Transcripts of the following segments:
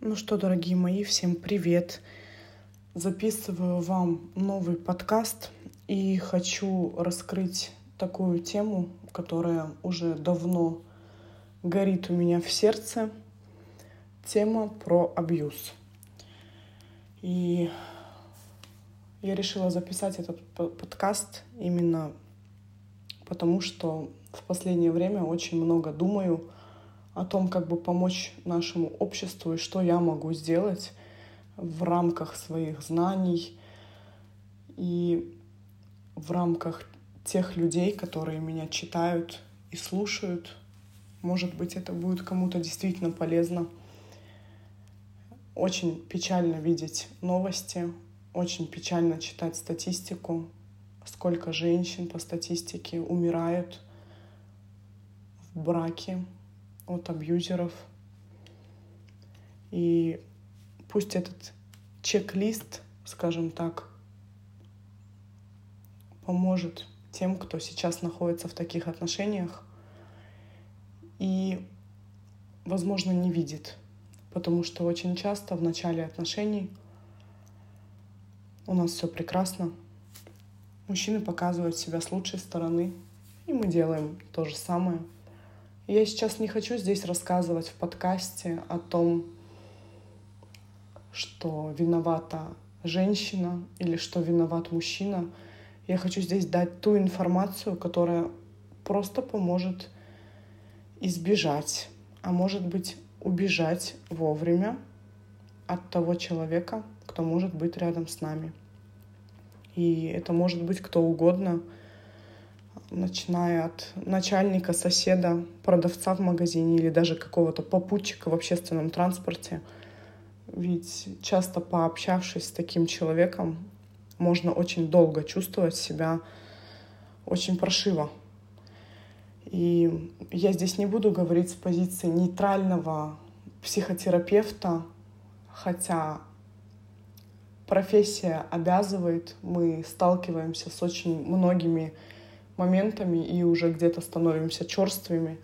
Ну что, дорогие мои, всем привет! Записываю вам новый подкаст и хочу раскрыть такую тему, которая уже давно горит у меня в сердце. Тема про абьюз. И я решила записать этот подкаст именно потому, что в последнее время очень много думаю о том, как бы помочь нашему обществу и что я могу сделать в рамках своих знаний и в рамках тех людей, которые меня читают и слушают. Может быть, это будет кому-то действительно полезно. Очень печально видеть новости, очень печально читать статистику, сколько женщин по статистике умирают в браке от абьюзеров. И пусть этот чек-лист, скажем так, поможет тем, кто сейчас находится в таких отношениях и, возможно, не видит. Потому что очень часто в начале отношений у нас все прекрасно. Мужчины показывают себя с лучшей стороны, и мы делаем то же самое — я сейчас не хочу здесь рассказывать в подкасте о том, что виновата женщина или что виноват мужчина. Я хочу здесь дать ту информацию, которая просто поможет избежать, а может быть убежать вовремя от того человека, кто может быть рядом с нами. И это может быть кто угодно — начиная от начальника, соседа, продавца в магазине или даже какого-то попутчика в общественном транспорте. Ведь часто пообщавшись с таким человеком, можно очень долго чувствовать себя очень прошиво. И я здесь не буду говорить с позиции нейтрального психотерапевта, хотя профессия обязывает, мы сталкиваемся с очень многими моментами и уже где-то становимся черствыми.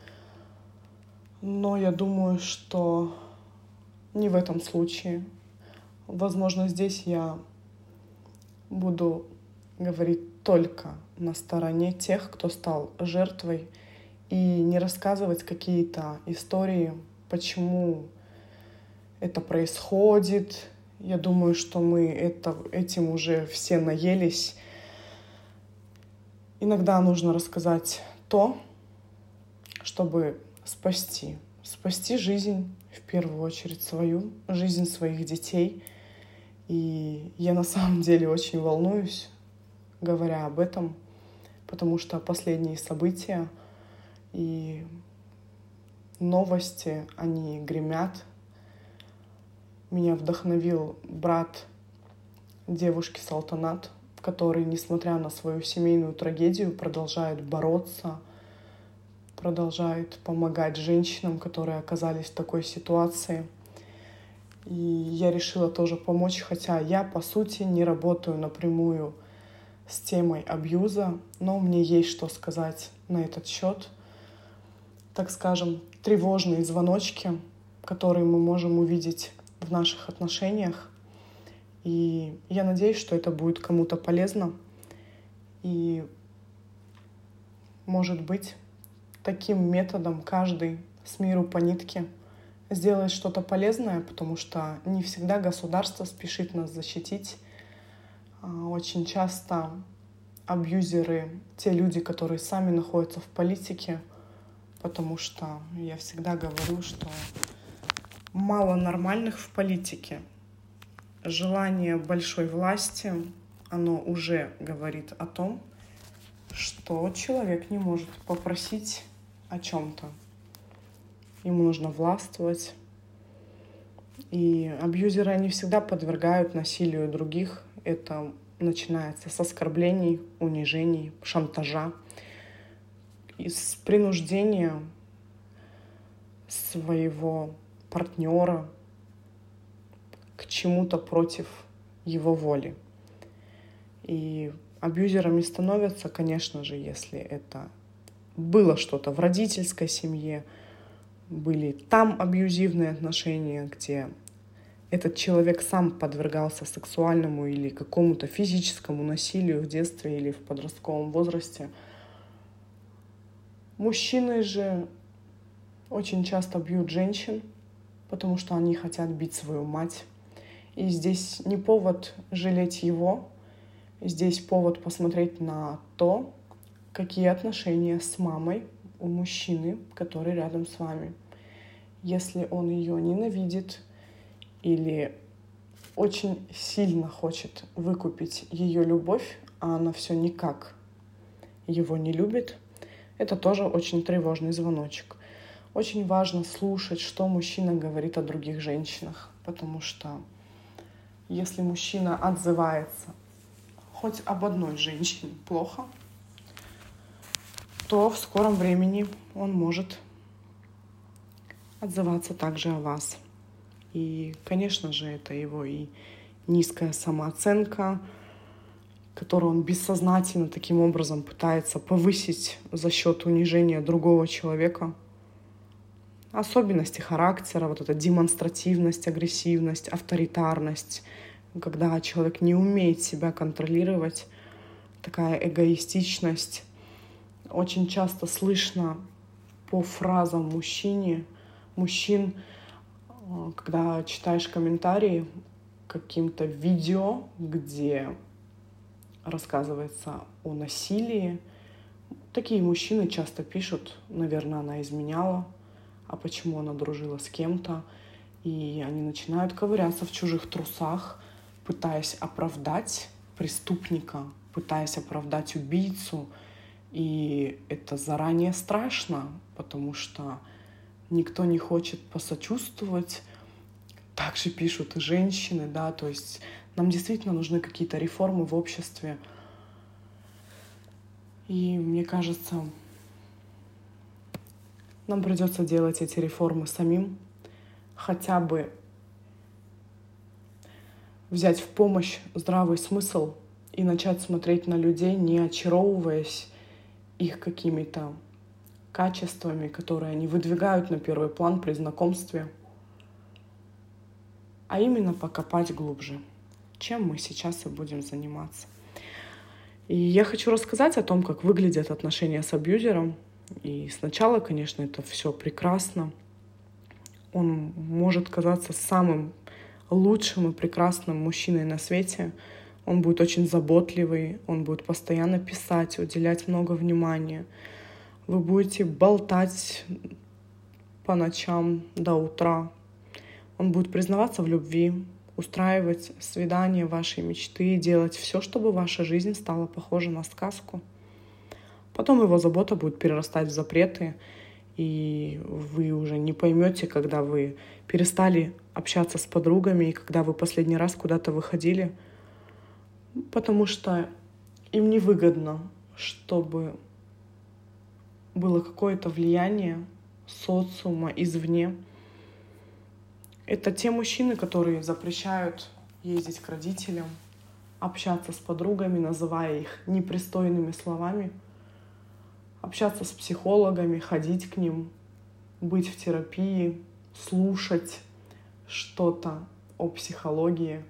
Но я думаю, что не в этом случае. Возможно, здесь я буду говорить только на стороне тех, кто стал жертвой, и не рассказывать какие-то истории, почему это происходит. Я думаю, что мы это, этим уже все наелись Иногда нужно рассказать то, чтобы спасти. Спасти жизнь, в первую очередь свою, жизнь своих детей. И я на самом деле очень волнуюсь, говоря об этом, потому что последние события и новости, они гремят. Меня вдохновил брат девушки Салтанат, который, несмотря на свою семейную трагедию, продолжает бороться, продолжает помогать женщинам, которые оказались в такой ситуации. И я решила тоже помочь, хотя я, по сути, не работаю напрямую с темой абьюза, но мне есть что сказать на этот счет. Так скажем, тревожные звоночки, которые мы можем увидеть в наших отношениях, и я надеюсь, что это будет кому-то полезно. И, может быть, таким методом каждый с миру по нитке сделает что-то полезное, потому что не всегда государство спешит нас защитить. А, очень часто абьюзеры, те люди, которые сами находятся в политике, потому что я всегда говорю, что мало нормальных в политике, желание большой власти, оно уже говорит о том, что человек не может попросить о чем-то. Ему нужно властвовать. И абьюзеры, они всегда подвергают насилию других. Это начинается с оскорблений, унижений, шантажа, из принуждения своего партнера, чему-то против его воли. И абьюзерами становятся, конечно же, если это было что-то в родительской семье, были там абьюзивные отношения, где этот человек сам подвергался сексуальному или какому-то физическому насилию в детстве или в подростковом возрасте. Мужчины же очень часто бьют женщин, потому что они хотят бить свою мать. И здесь не повод жалеть его, здесь повод посмотреть на то, какие отношения с мамой у мужчины, который рядом с вами. Если он ее ненавидит или очень сильно хочет выкупить ее любовь, а она все никак его не любит, это тоже очень тревожный звоночек. Очень важно слушать, что мужчина говорит о других женщинах, потому что если мужчина отзывается хоть об одной женщине плохо, то в скором времени он может отзываться также о вас. И, конечно же, это его и низкая самооценка, которую он бессознательно таким образом пытается повысить за счет унижения другого человека. Особенности характера, вот эта демонстративность, агрессивность, авторитарность, когда человек не умеет себя контролировать, такая эгоистичность. Очень часто слышно по фразам мужчине, мужчин, э, когда читаешь комментарии каким-то видео, где рассказывается о насилии, такие мужчины часто пишут, наверное, она изменяла, а почему она дружила с кем-то, и они начинают ковыряться в чужих трусах, пытаясь оправдать преступника, пытаясь оправдать убийцу. И это заранее страшно, потому что никто не хочет посочувствовать. Также пишут и женщины, да, то есть нам действительно нужны какие-то реформы в обществе. И мне кажется, нам придется делать эти реформы самим, хотя бы взять в помощь здравый смысл и начать смотреть на людей, не очаровываясь их какими-то качествами, которые они выдвигают на первый план при знакомстве, а именно покопать глубже, чем мы сейчас и будем заниматься. И я хочу рассказать о том, как выглядят отношения с абьюзером. И сначала, конечно, это все прекрасно. Он может казаться самым лучшим и прекрасным мужчиной на свете. Он будет очень заботливый, он будет постоянно писать, уделять много внимания. Вы будете болтать по ночам до утра. Он будет признаваться в любви, устраивать свидания вашей мечты, делать все, чтобы ваша жизнь стала похожа на сказку. Потом его забота будет перерастать в запреты, и вы уже не поймете, когда вы перестали общаться с подругами и когда вы последний раз куда-то выходили, потому что им невыгодно, чтобы было какое-то влияние социума извне. Это те мужчины, которые запрещают ездить к родителям, общаться с подругами, называя их непристойными словами — общаться с психологами, ходить к ним, быть в терапии, слушать что-то о психологии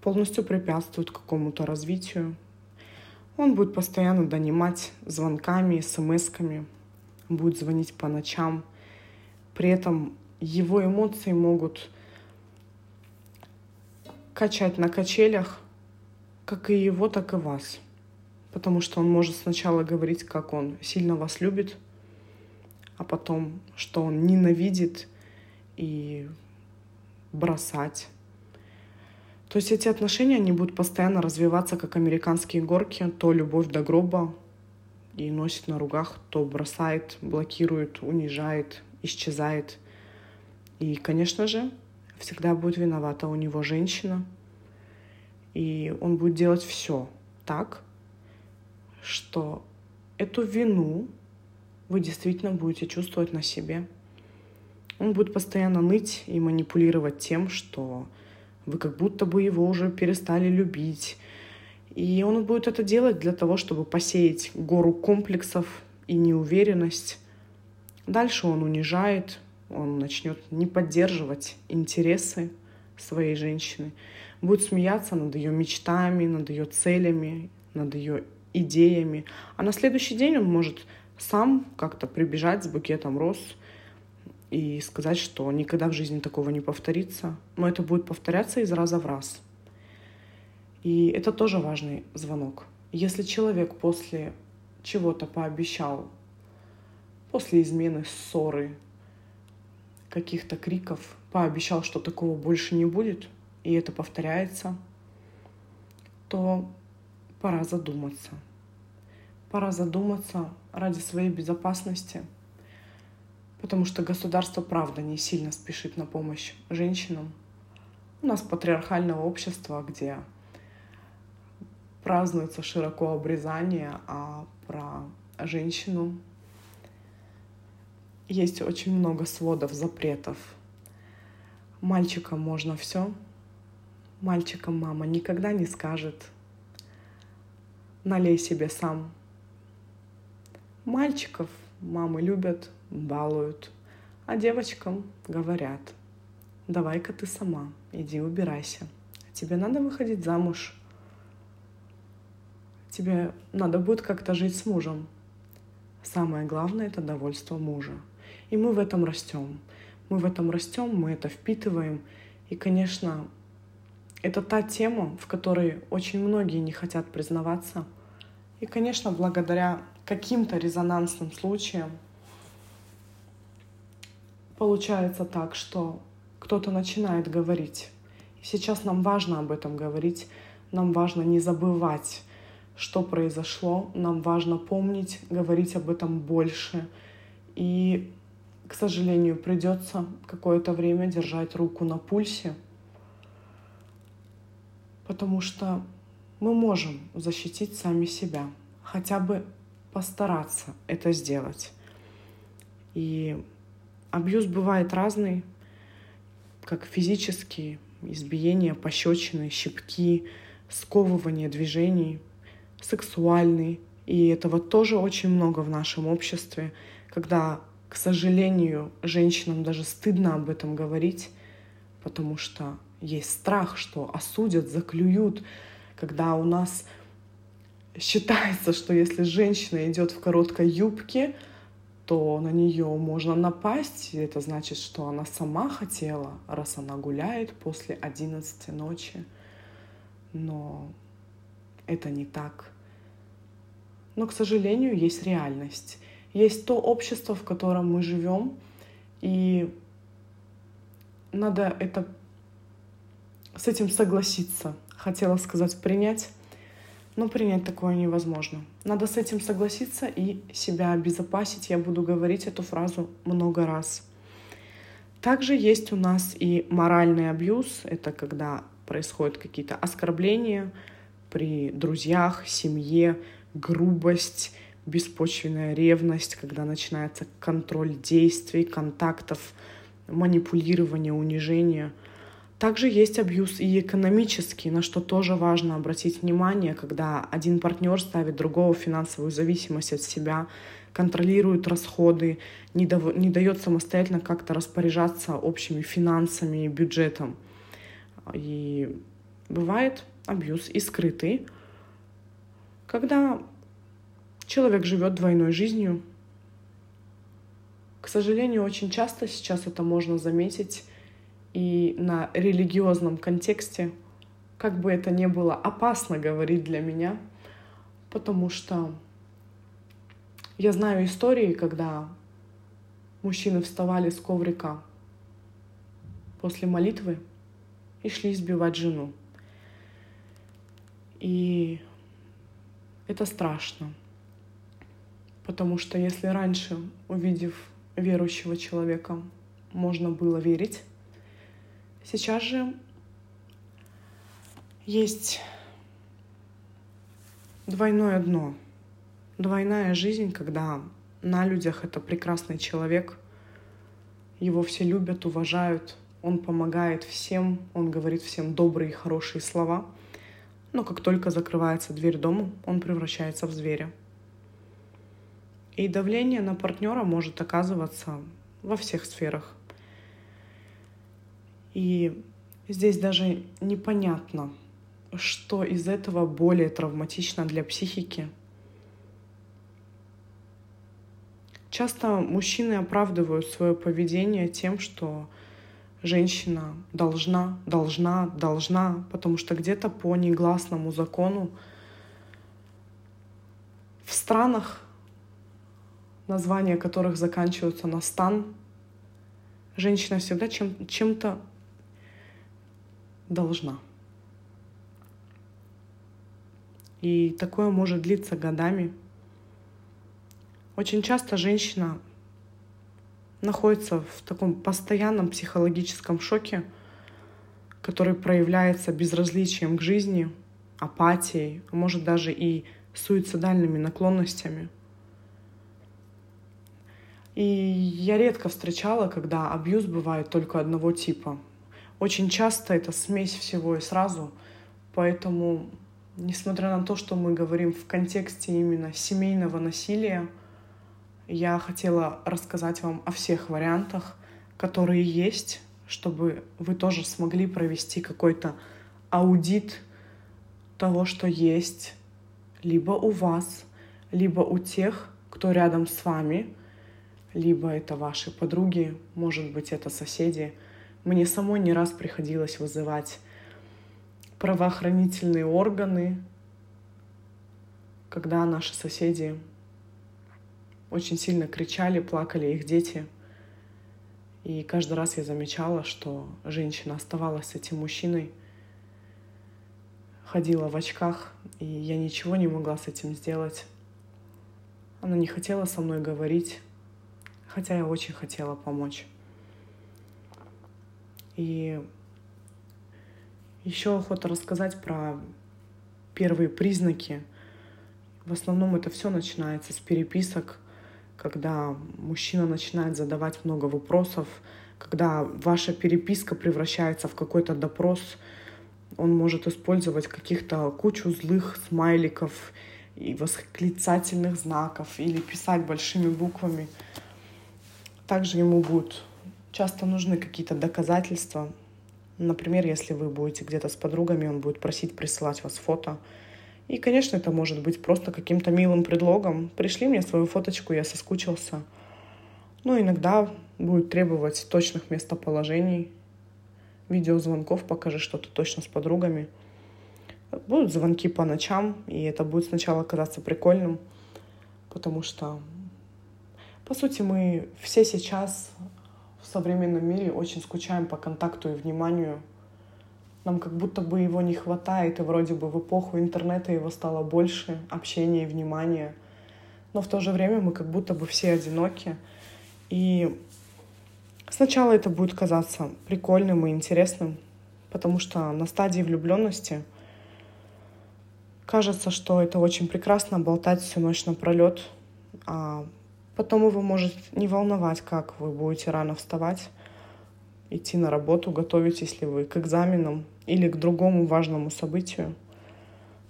полностью препятствует какому-то развитию. Он будет постоянно донимать звонками, смс-ками, будет звонить по ночам. При этом его эмоции могут качать на качелях, как и его, так и вас потому что он может сначала говорить, как он сильно вас любит, а потом, что он ненавидит и бросать. То есть эти отношения, они будут постоянно развиваться, как американские горки, то любовь до гроба и носит на ругах, то бросает, блокирует, унижает, исчезает. И, конечно же, всегда будет виновата у него женщина, и он будет делать все так, что эту вину вы действительно будете чувствовать на себе. Он будет постоянно ныть и манипулировать тем, что вы как будто бы его уже перестали любить. И он будет это делать для того, чтобы посеять гору комплексов и неуверенность. Дальше он унижает, он начнет не поддерживать интересы своей женщины, будет смеяться над ее мечтами, над ее целями, над ее идеями. А на следующий день он может сам как-то прибежать с букетом роз и сказать, что никогда в жизни такого не повторится. Но это будет повторяться из раза в раз. И это тоже важный звонок. Если человек после чего-то пообещал, после измены, ссоры, каких-то криков, пообещал, что такого больше не будет, и это повторяется, то пора задуматься. Пора задуматься ради своей безопасности, потому что государство, правда, не сильно спешит на помощь женщинам. У нас патриархальное общество, где празднуется широко обрезание, а про женщину есть очень много сводов, запретов. Мальчикам можно все, мальчикам мама никогда не скажет «налей себе сам». Мальчиков мамы любят, балуют, а девочкам говорят «давай-ка ты сама, иди убирайся, тебе надо выходить замуж» тебе надо будет как-то жить с мужем. Самое главное — это довольство мужа. И мы в этом растем. Мы в этом растем, мы это впитываем. И, конечно, это та тема, в которой очень многие не хотят признаваться. И, конечно, благодаря каким-то резонансным случаям получается так, что кто-то начинает говорить. И сейчас нам важно об этом говорить, нам важно не забывать что произошло. Нам важно помнить, говорить об этом больше. И, к сожалению, придется какое-то время держать руку на пульсе, потому что мы можем защитить сами себя, хотя бы постараться это сделать. И абьюз бывает разный, как физические, избиения, пощечины, щипки, сковывание движений — сексуальный. И этого тоже очень много в нашем обществе, когда, к сожалению, женщинам даже стыдно об этом говорить, потому что есть страх, что осудят, заклюют, когда у нас считается, что если женщина идет в короткой юбке, то на нее можно напасть. И это значит, что она сама хотела, раз она гуляет после 11 ночи. Но это не так. Но, к сожалению, есть реальность. Есть то общество, в котором мы живем, и надо это с этим согласиться. Хотела сказать принять, но принять такое невозможно. Надо с этим согласиться и себя обезопасить. Я буду говорить эту фразу много раз. Также есть у нас и моральный абьюз. Это когда происходят какие-то оскорбления при друзьях, семье, грубость, беспочвенная ревность, когда начинается контроль действий, контактов, манипулирование, унижение. Также есть абьюз и экономический, на что тоже важно обратить внимание, когда один партнер ставит другого в финансовую зависимость от себя, контролирует расходы, не, дав- не дает самостоятельно как-то распоряжаться общими финансами и бюджетом. И бывает абьюз и скрытый, когда человек живет двойной жизнью, к сожалению, очень часто сейчас это можно заметить и на религиозном контексте, как бы это ни было опасно говорить для меня, потому что я знаю истории, когда мужчины вставали с коврика после молитвы и шли избивать жену. И это страшно. Потому что если раньше, увидев верующего человека, можно было верить, сейчас же есть двойное дно, двойная жизнь, когда на людях это прекрасный человек, его все любят, уважают, он помогает всем, он говорит всем добрые и хорошие слова — но как только закрывается дверь дома, он превращается в зверя. И давление на партнера может оказываться во всех сферах. И здесь даже непонятно, что из этого более травматично для психики. Часто мужчины оправдывают свое поведение тем, что женщина должна, должна, должна, потому что где-то по негласному закону в странах, названия которых заканчиваются на стан, женщина всегда чем, чем-то должна. И такое может длиться годами. Очень часто женщина находится в таком постоянном психологическом шоке, который проявляется безразличием к жизни, апатией, а может даже и суицидальными наклонностями. И я редко встречала, когда абьюз бывает только одного типа. Очень часто это смесь всего и сразу, поэтому, несмотря на то, что мы говорим в контексте именно семейного насилия, я хотела рассказать вам о всех вариантах, которые есть, чтобы вы тоже смогли провести какой-то аудит того, что есть, либо у вас, либо у тех, кто рядом с вами, либо это ваши подруги, может быть, это соседи. Мне самой не раз приходилось вызывать правоохранительные органы, когда наши соседи очень сильно кричали, плакали их дети. И каждый раз я замечала, что женщина оставалась с этим мужчиной, ходила в очках, и я ничего не могла с этим сделать. Она не хотела со мной говорить, хотя я очень хотела помочь. И еще охота рассказать про первые признаки. В основном это все начинается с переписок когда мужчина начинает задавать много вопросов, когда ваша переписка превращается в какой-то допрос, он может использовать каких-то кучу злых смайликов и восклицательных знаков или писать большими буквами. Также ему будут часто нужны какие-то доказательства. Например, если вы будете где-то с подругами, он будет просить присылать вас фото, и, конечно, это может быть просто каким-то милым предлогом. Пришли мне свою фоточку, я соскучился. Ну, иногда будет требовать точных местоположений, видеозвонков, покажи что-то точно с подругами. Будут звонки по ночам, и это будет сначала казаться прикольным, потому что, по сути, мы все сейчас современном мире очень скучаем по контакту и вниманию – нам как будто бы его не хватает, и вроде бы в эпоху интернета его стало больше, общения и внимания. Но в то же время мы как будто бы все одиноки. И сначала это будет казаться прикольным и интересным, потому что на стадии влюбленности кажется, что это очень прекрасно болтать всю ночь напролет, а потом его может не волновать, как вы будете рано вставать, идти на работу, готовитесь ли вы к экзаменам или к другому важному событию.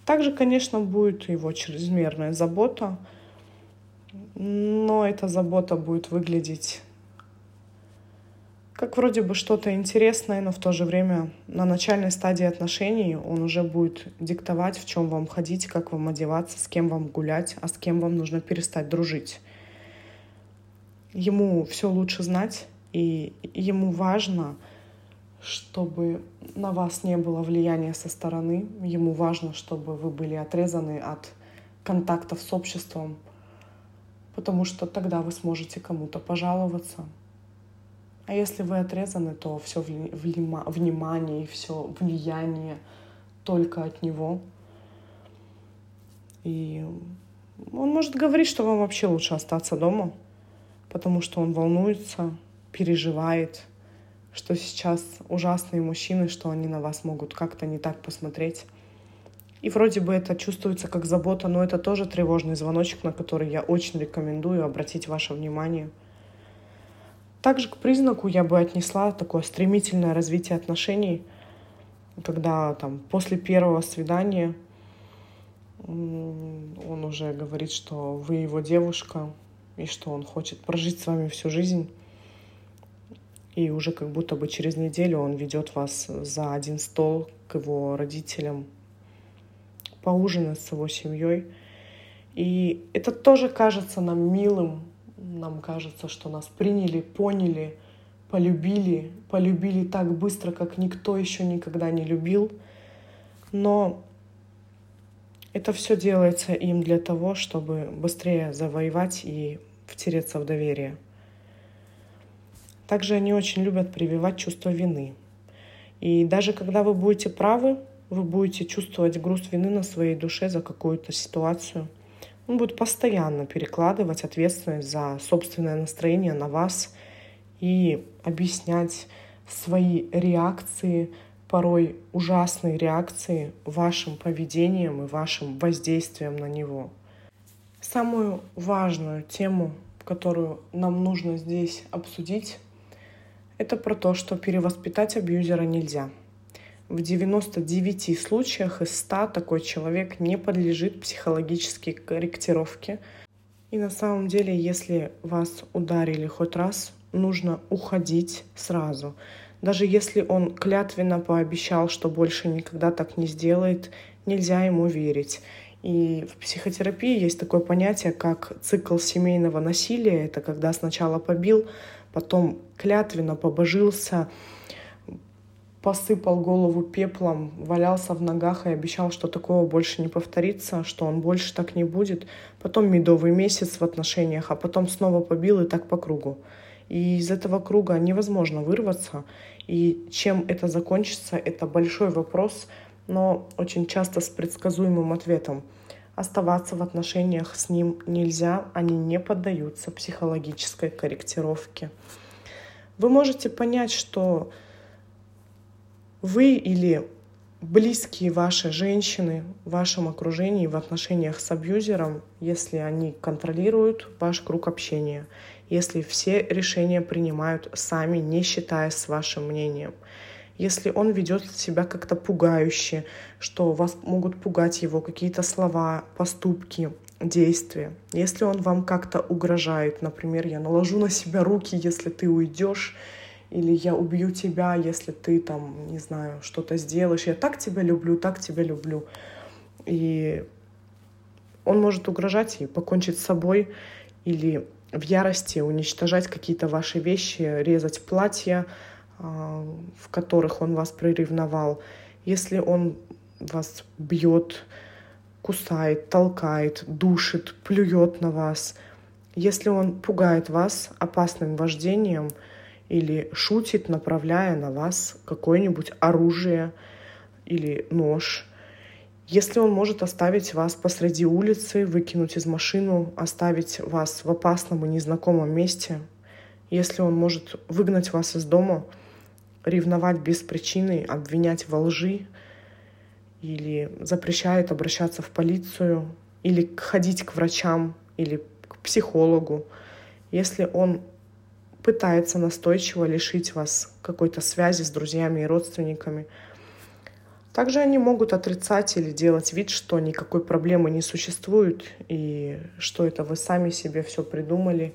Также, конечно, будет его чрезмерная забота, но эта забота будет выглядеть как вроде бы что-то интересное, но в то же время на начальной стадии отношений он уже будет диктовать, в чем вам ходить, как вам одеваться, с кем вам гулять, а с кем вам нужно перестать дружить. Ему все лучше знать, и ему важно, чтобы на вас не было влияния со стороны. Ему важно, чтобы вы были отрезаны от контактов с обществом, потому что тогда вы сможете кому-то пожаловаться. А если вы отрезаны, то все внимание и все влияние только от него. И он может говорить, что вам вообще лучше остаться дома, потому что он волнуется, переживает, что сейчас ужасные мужчины, что они на вас могут как-то не так посмотреть. И вроде бы это чувствуется как забота, но это тоже тревожный звоночек, на который я очень рекомендую обратить ваше внимание. Также к признаку я бы отнесла такое стремительное развитие отношений, когда там после первого свидания он уже говорит, что вы его девушка и что он хочет прожить с вами всю жизнь. и уже как будто бы через неделю он ведет вас за один стол к его родителям поужинать с его семьей. И это тоже кажется нам милым, нам кажется, что нас приняли, поняли, полюбили, полюбили так быстро, как никто еще никогда не любил. Но это все делается им для того, чтобы быстрее завоевать и втереться в доверие. Также они очень любят прививать чувство вины. И даже когда вы будете правы, вы будете чувствовать груз вины на своей душе за какую-то ситуацию. Он будет постоянно перекладывать ответственность за собственное настроение на вас и объяснять свои реакции, порой ужасные реакции вашим поведением и вашим воздействием на него. Самую важную тему, которую нам нужно здесь обсудить, это про то, что перевоспитать абьюзера нельзя. В 99 случаях из 100 такой человек не подлежит психологической корректировке. И на самом деле, если вас ударили хоть раз, нужно уходить сразу. Даже если он клятвенно пообещал, что больше никогда так не сделает, нельзя ему верить. И в психотерапии есть такое понятие, как цикл семейного насилия. Это когда сначала побил, потом клятвенно побожился, посыпал голову пеплом, валялся в ногах и обещал, что такого больше не повторится, что он больше так не будет. Потом медовый месяц в отношениях, а потом снова побил и так по кругу. И из этого круга невозможно вырваться. И чем это закончится, это большой вопрос, но очень часто с предсказуемым ответом. Оставаться в отношениях с ним нельзя, они не поддаются психологической корректировке. Вы можете понять, что вы или близкие ваши женщины в вашем окружении в отношениях с абьюзером, если они контролируют ваш круг общения, если все решения принимают сами, не считая с вашим мнением. Если он ведет себя как-то пугающе, что вас могут пугать его какие-то слова, поступки, действия. Если он вам как-то угрожает, например, я наложу на себя руки, если ты уйдешь, или я убью тебя, если ты там, не знаю, что-то сделаешь. Я так тебя люблю, так тебя люблю. И он может угрожать и покончить с собой или в ярости уничтожать какие-то ваши вещи, резать платья, а, в которых он вас приревновал. Если он вас бьет, кусает, толкает, душит, плюет на вас, если он пугает вас опасным вождением или шутит, направляя на вас какое-нибудь оружие или нож, если он может оставить вас посреди улицы, выкинуть из машины, оставить вас в опасном и незнакомом месте, если он может выгнать вас из дома, ревновать без причины, обвинять во лжи, или запрещает обращаться в полицию, или ходить к врачам, или к психологу, если он пытается настойчиво лишить вас какой-то связи с друзьями и родственниками – также они могут отрицать или делать вид, что никакой проблемы не существует и что это вы сами себе все придумали.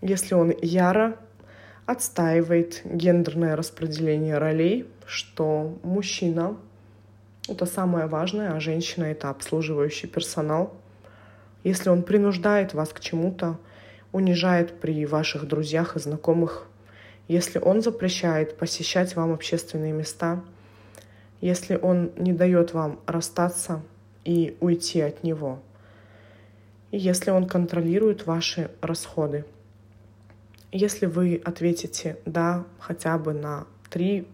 Если он яро отстаивает гендерное распределение ролей, что мужчина — это самое важное, а женщина — это обслуживающий персонал. Если он принуждает вас к чему-то, унижает при ваших друзьях и знакомых, если он запрещает посещать вам общественные места — если он не дает вам расстаться и уйти от него, и если он контролирует ваши расходы. Если вы ответите «да» хотя бы на три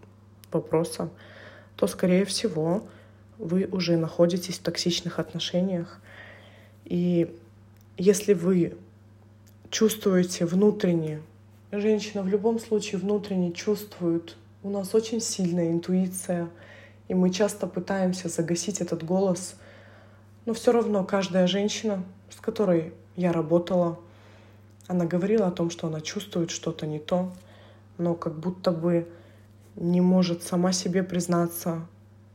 вопроса, то, скорее всего, вы уже находитесь в токсичных отношениях. И если вы чувствуете внутренне, женщина в любом случае внутренне чувствует, у нас очень сильная интуиция — и мы часто пытаемся загасить этот голос. Но все равно каждая женщина, с которой я работала, она говорила о том, что она чувствует что-то не то, но как будто бы не может сама себе признаться,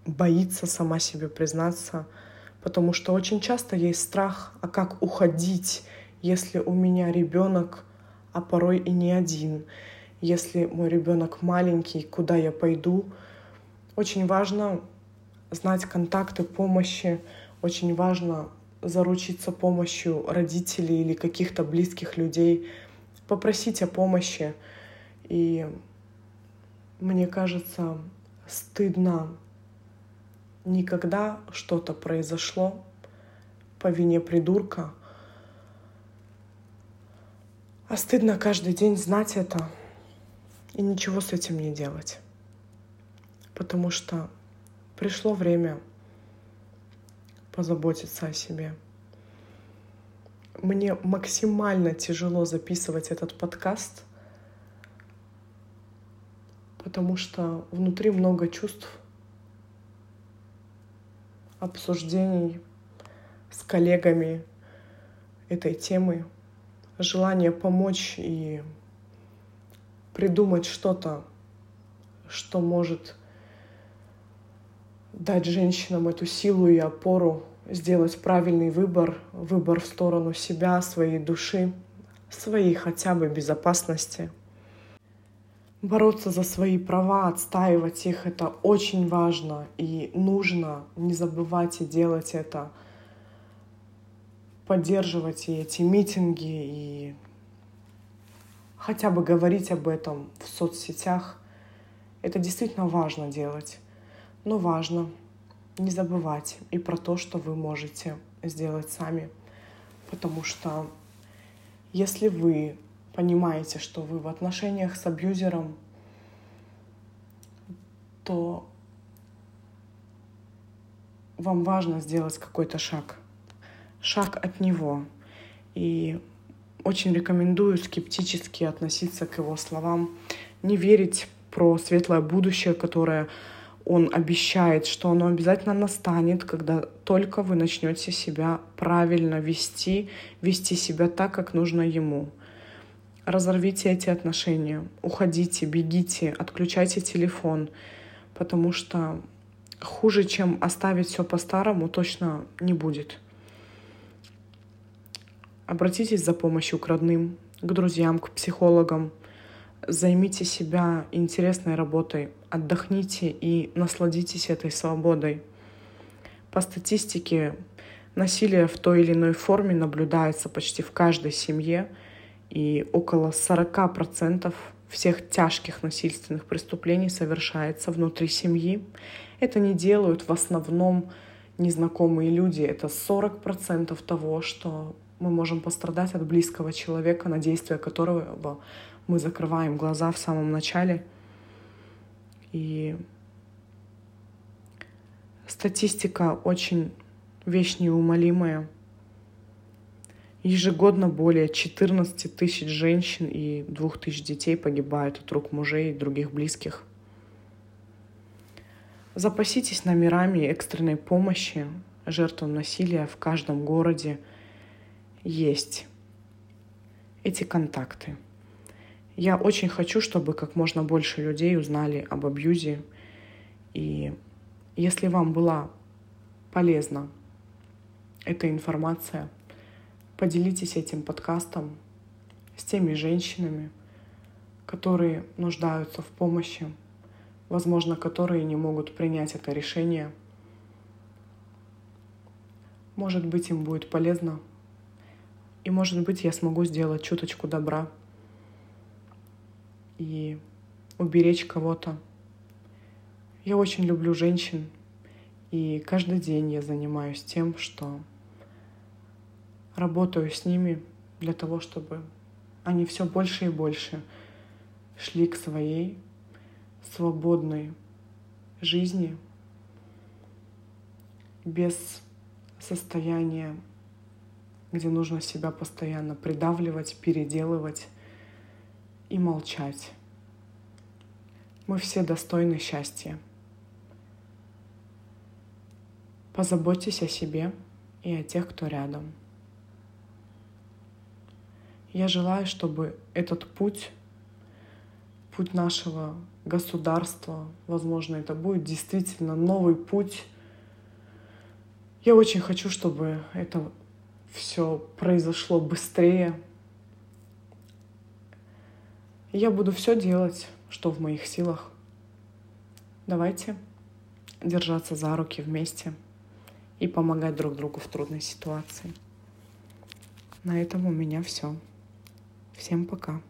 боится сама себе признаться, потому что очень часто есть страх, а как уходить, если у меня ребенок, а порой и не один, если мой ребенок маленький, куда я пойду. Очень важно знать контакты помощи, очень важно заручиться помощью родителей или каких-то близких людей, попросить о помощи. И мне кажется, стыдно никогда что-то произошло по вине придурка, а стыдно каждый день знать это и ничего с этим не делать. Потому что пришло время позаботиться о себе. Мне максимально тяжело записывать этот подкаст, потому что внутри много чувств, обсуждений с коллегами этой темы, желание помочь и придумать что-то, что может дать женщинам эту силу и опору сделать правильный выбор, выбор в сторону себя, своей души, своей хотя бы безопасности. Бороться за свои права, отстаивать их — это очень важно и нужно не забывать и делать это, поддерживать и эти митинги, и хотя бы говорить об этом в соцсетях. Это действительно важно делать. Но важно не забывать и про то, что вы можете сделать сами. Потому что если вы понимаете, что вы в отношениях с абьюзером, то вам важно сделать какой-то шаг. Шаг от него. И очень рекомендую скептически относиться к его словам, не верить про светлое будущее, которое он обещает, что оно обязательно настанет, когда только вы начнете себя правильно вести, вести себя так, как нужно ему. Разорвите эти отношения, уходите, бегите, отключайте телефон, потому что хуже, чем оставить все по-старому, точно не будет. Обратитесь за помощью к родным, к друзьям, к психологам – займите себя интересной работой, отдохните и насладитесь этой свободой. По статистике, насилие в той или иной форме наблюдается почти в каждой семье, и около 40% всех тяжких насильственных преступлений совершается внутри семьи. Это не делают в основном незнакомые люди. Это 40% того, что мы можем пострадать от близкого человека, на действия которого мы закрываем глаза в самом начале. И статистика очень вещь неумолимая. Ежегодно более 14 тысяч женщин и 2 тысяч детей погибают от рук мужей и других близких. Запаситесь номерами экстренной помощи жертвам насилия в каждом городе. Есть эти контакты. Я очень хочу, чтобы как можно больше людей узнали об абьюзе. И если вам была полезна эта информация, поделитесь этим подкастом с теми женщинами, которые нуждаются в помощи, возможно, которые не могут принять это решение. Может быть, им будет полезно. И может быть, я смогу сделать чуточку добра и уберечь кого-то. Я очень люблю женщин, и каждый день я занимаюсь тем, что работаю с ними для того, чтобы они все больше и больше шли к своей свободной жизни без состояния, где нужно себя постоянно придавливать, переделывать, и молчать. Мы все достойны счастья. Позаботьтесь о себе и о тех, кто рядом. Я желаю, чтобы этот путь, путь нашего государства, возможно, это будет действительно новый путь. Я очень хочу, чтобы это все произошло быстрее, я буду все делать, что в моих силах. Давайте держаться за руки вместе и помогать друг другу в трудной ситуации. На этом у меня все. Всем пока.